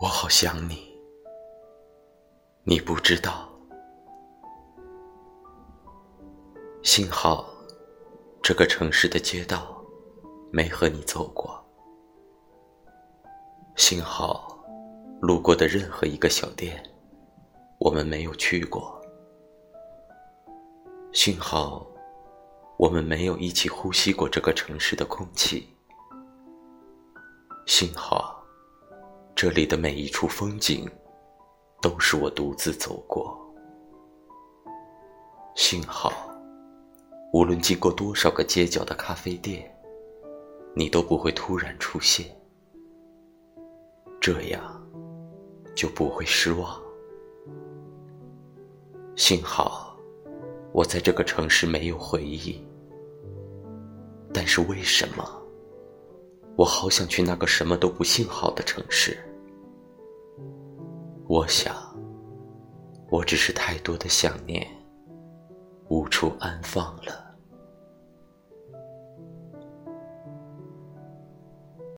我好想你，你不知道。幸好，这个城市的街道没和你走过。幸好，路过的任何一个小店，我们没有去过。幸好，我们没有一起呼吸过这个城市的空气。幸好。这里的每一处风景，都是我独自走过。幸好，无论经过多少个街角的咖啡店，你都不会突然出现，这样就不会失望。幸好，我在这个城市没有回忆，但是为什么，我好想去那个什么都不幸好的城市？我想，我只是太多的想念，无处安放了。